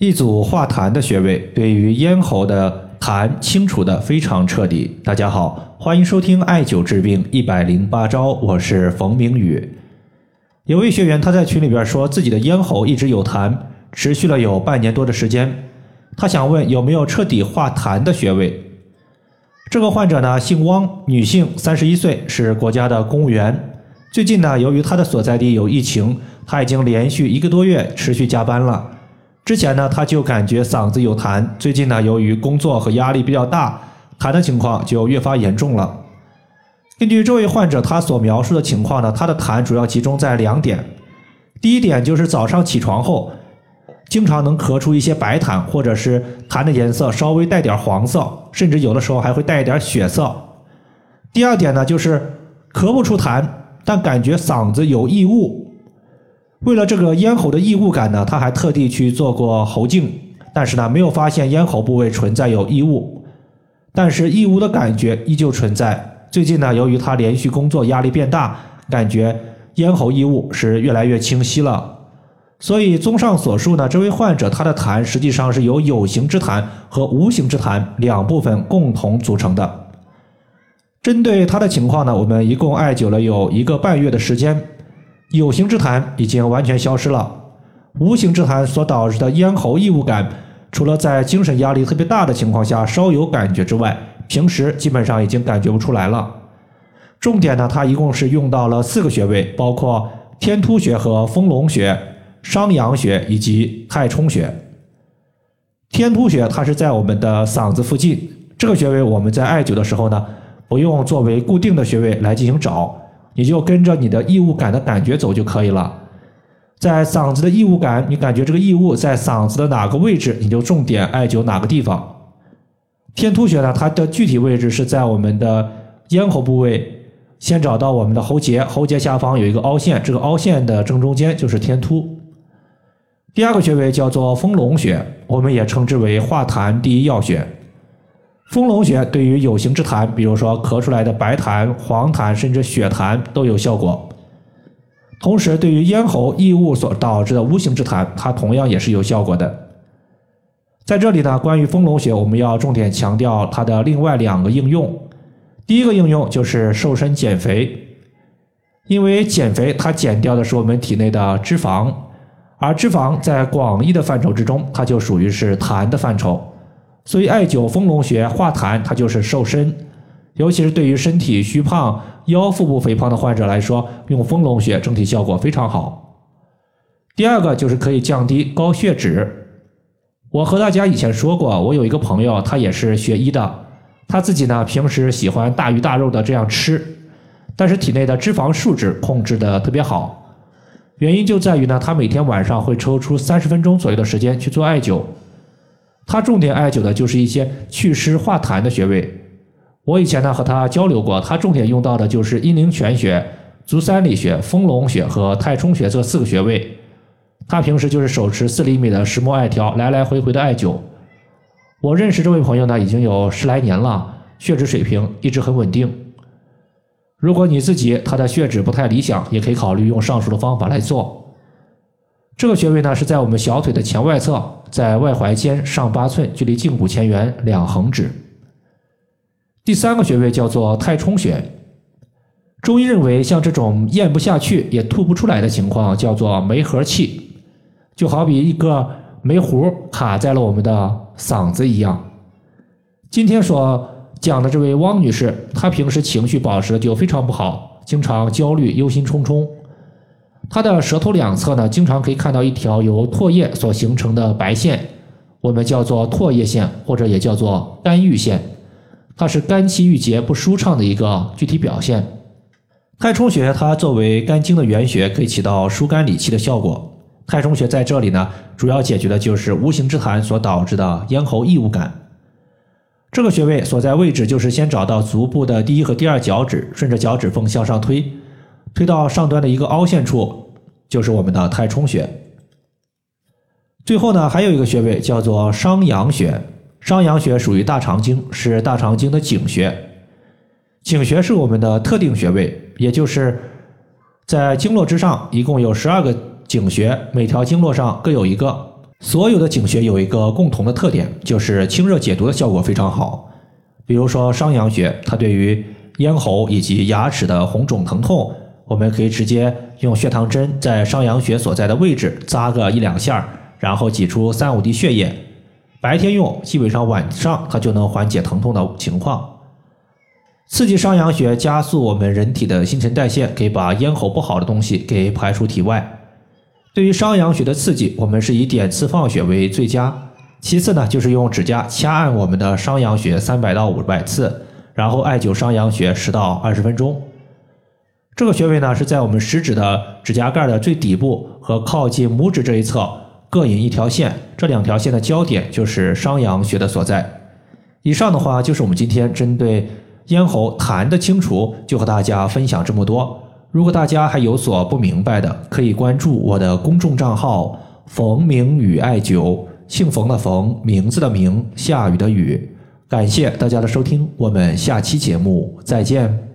一组化痰的穴位，对于咽喉的痰清除的非常彻底。大家好，欢迎收听艾灸治病一百零八招，我是冯明宇。有位学员他在群里边说自己的咽喉一直有痰，持续了有半年多的时间，他想问有没有彻底化痰的穴位。这个患者呢姓汪，女性，三十一岁，是国家的公务员。最近呢，由于他的所在地有疫情，他已经连续一个多月持续加班了。之前呢，他就感觉嗓子有痰，最近呢，由于工作和压力比较大，痰的情况就越发严重了。根据这位患者他所描述的情况呢，他的痰主要集中在两点。第一点就是早上起床后，经常能咳出一些白痰，或者是痰的颜色稍微带点黄色，甚至有的时候还会带一点血色。第二点呢，就是咳不出痰，但感觉嗓子有异物。为了这个咽喉的异物感呢，他还特地去做过喉镜，但是呢，没有发现咽喉部位存在有异物，但是异物的感觉依旧存在。最近呢，由于他连续工作压力变大，感觉咽喉异物是越来越清晰了。所以，综上所述呢，这位患者他的痰实际上是由有形之痰和无形之痰两部分共同组成的。针对他的情况呢，我们一共艾灸了有一个半月的时间。有形之痰已经完全消失了，无形之痰所导致的咽喉异物感，除了在精神压力特别大的情况下稍有感觉之外，平时基本上已经感觉不出来了。重点呢，它一共是用到了四个穴位，包括天突穴和丰隆穴、商阳穴以及太冲穴。天突穴它是在我们的嗓子附近，这个穴位我们在艾灸的时候呢，不用作为固定的穴位来进行找。你就跟着你的异物感的感觉走就可以了，在嗓子的异物感，你感觉这个异物在嗓子的哪个位置，你就重点艾灸哪个地方。天突穴呢，它的具体位置是在我们的咽喉部位，先找到我们的喉结，喉结下方有一个凹陷，这个凹陷的正中间就是天突。第二个穴位叫做丰隆穴，我们也称之为化痰第一要穴。丰隆穴对于有形之痰，比如说咳出来的白痰、黄痰，甚至血痰都有效果。同时，对于咽喉异物所导致的无形之痰，它同样也是有效果的。在这里呢，关于丰隆穴，我们要重点强调它的另外两个应用。第一个应用就是瘦身减肥，因为减肥它减掉的是我们体内的脂肪，而脂肪在广义的范畴之中，它就属于是痰的范畴。所以，艾灸丰隆穴化痰，它就是瘦身，尤其是对于身体虚胖、腰腹部肥胖的患者来说，用丰隆穴整体效果非常好。第二个就是可以降低高血脂。我和大家以前说过，我有一个朋友，他也是学医的，他自己呢平时喜欢大鱼大肉的这样吃，但是体内的脂肪数值控制的特别好，原因就在于呢，他每天晚上会抽出三十分钟左右的时间去做艾灸。他重点艾灸的就是一些祛湿化痰的穴位。我以前呢和他交流过，他重点用到的就是阴陵泉穴、足三里穴、丰隆穴和太冲穴这四个穴位。他平时就是手持四厘米的石墨艾条，来来回回的艾灸。我认识这位朋友呢已经有十来年了，血脂水平一直很稳定。如果你自己他的血脂不太理想，也可以考虑用上述的方法来做。这个穴位呢是在我们小腿的前外侧，在外踝尖上八寸，距离胫骨前缘两横指。第三个穴位叫做太冲穴。中医认为，像这种咽不下去也吐不出来的情况，叫做梅核气，就好比一个煤核卡在了我们的嗓子一样。今天所讲的这位汪女士，她平时情绪保持的就非常不好，经常焦虑、忧心忡忡。他的舌头两侧呢，经常可以看到一条由唾液所形成的白线，我们叫做唾液线，或者也叫做肝郁线，它是肝气郁结不舒畅的一个具体表现。太冲穴它作为肝经的原穴，可以起到疏肝理气的效果。太冲穴在这里呢，主要解决的就是无形之痰所导致的咽喉异物感。这个穴位所在位置就是先找到足部的第一和第二脚趾，顺着脚趾缝向上推。推到上端的一个凹陷处，就是我们的太冲穴。最后呢，还有一个穴位叫做商阳穴。商阳穴属于大肠经，是大肠经的井穴。井穴是我们的特定穴位，也就是在经络之上，一共有十二个井穴，每条经络上各有一个。所有的井穴有一个共同的特点，就是清热解毒的效果非常好。比如说商阳穴，它对于咽喉以及牙齿的红肿疼痛，我们可以直接用血糖针在商阳穴所在的位置扎个一两下，然后挤出三五滴血液。白天用，基本上晚上它就能缓解疼痛的情况。刺激商阳穴，加速我们人体的新陈代谢，可以把咽喉不好的东西给排出体外。对于商阳穴的刺激，我们是以点刺放血为最佳。其次呢，就是用指甲掐按我们的商阳穴三百到五百次，然后艾灸商阳穴十到二十分钟。这个穴位呢是在我们食指的指甲盖的最底部和靠近拇指这一侧各引一条线，这两条线的交点就是商阳穴的所在。以上的话就是我们今天针对咽喉痰的清除，就和大家分享这么多。如果大家还有所不明白的，可以关注我的公众账号“冯明宇艾灸”，姓冯的冯，名字的名，下雨的雨。感谢大家的收听，我们下期节目再见。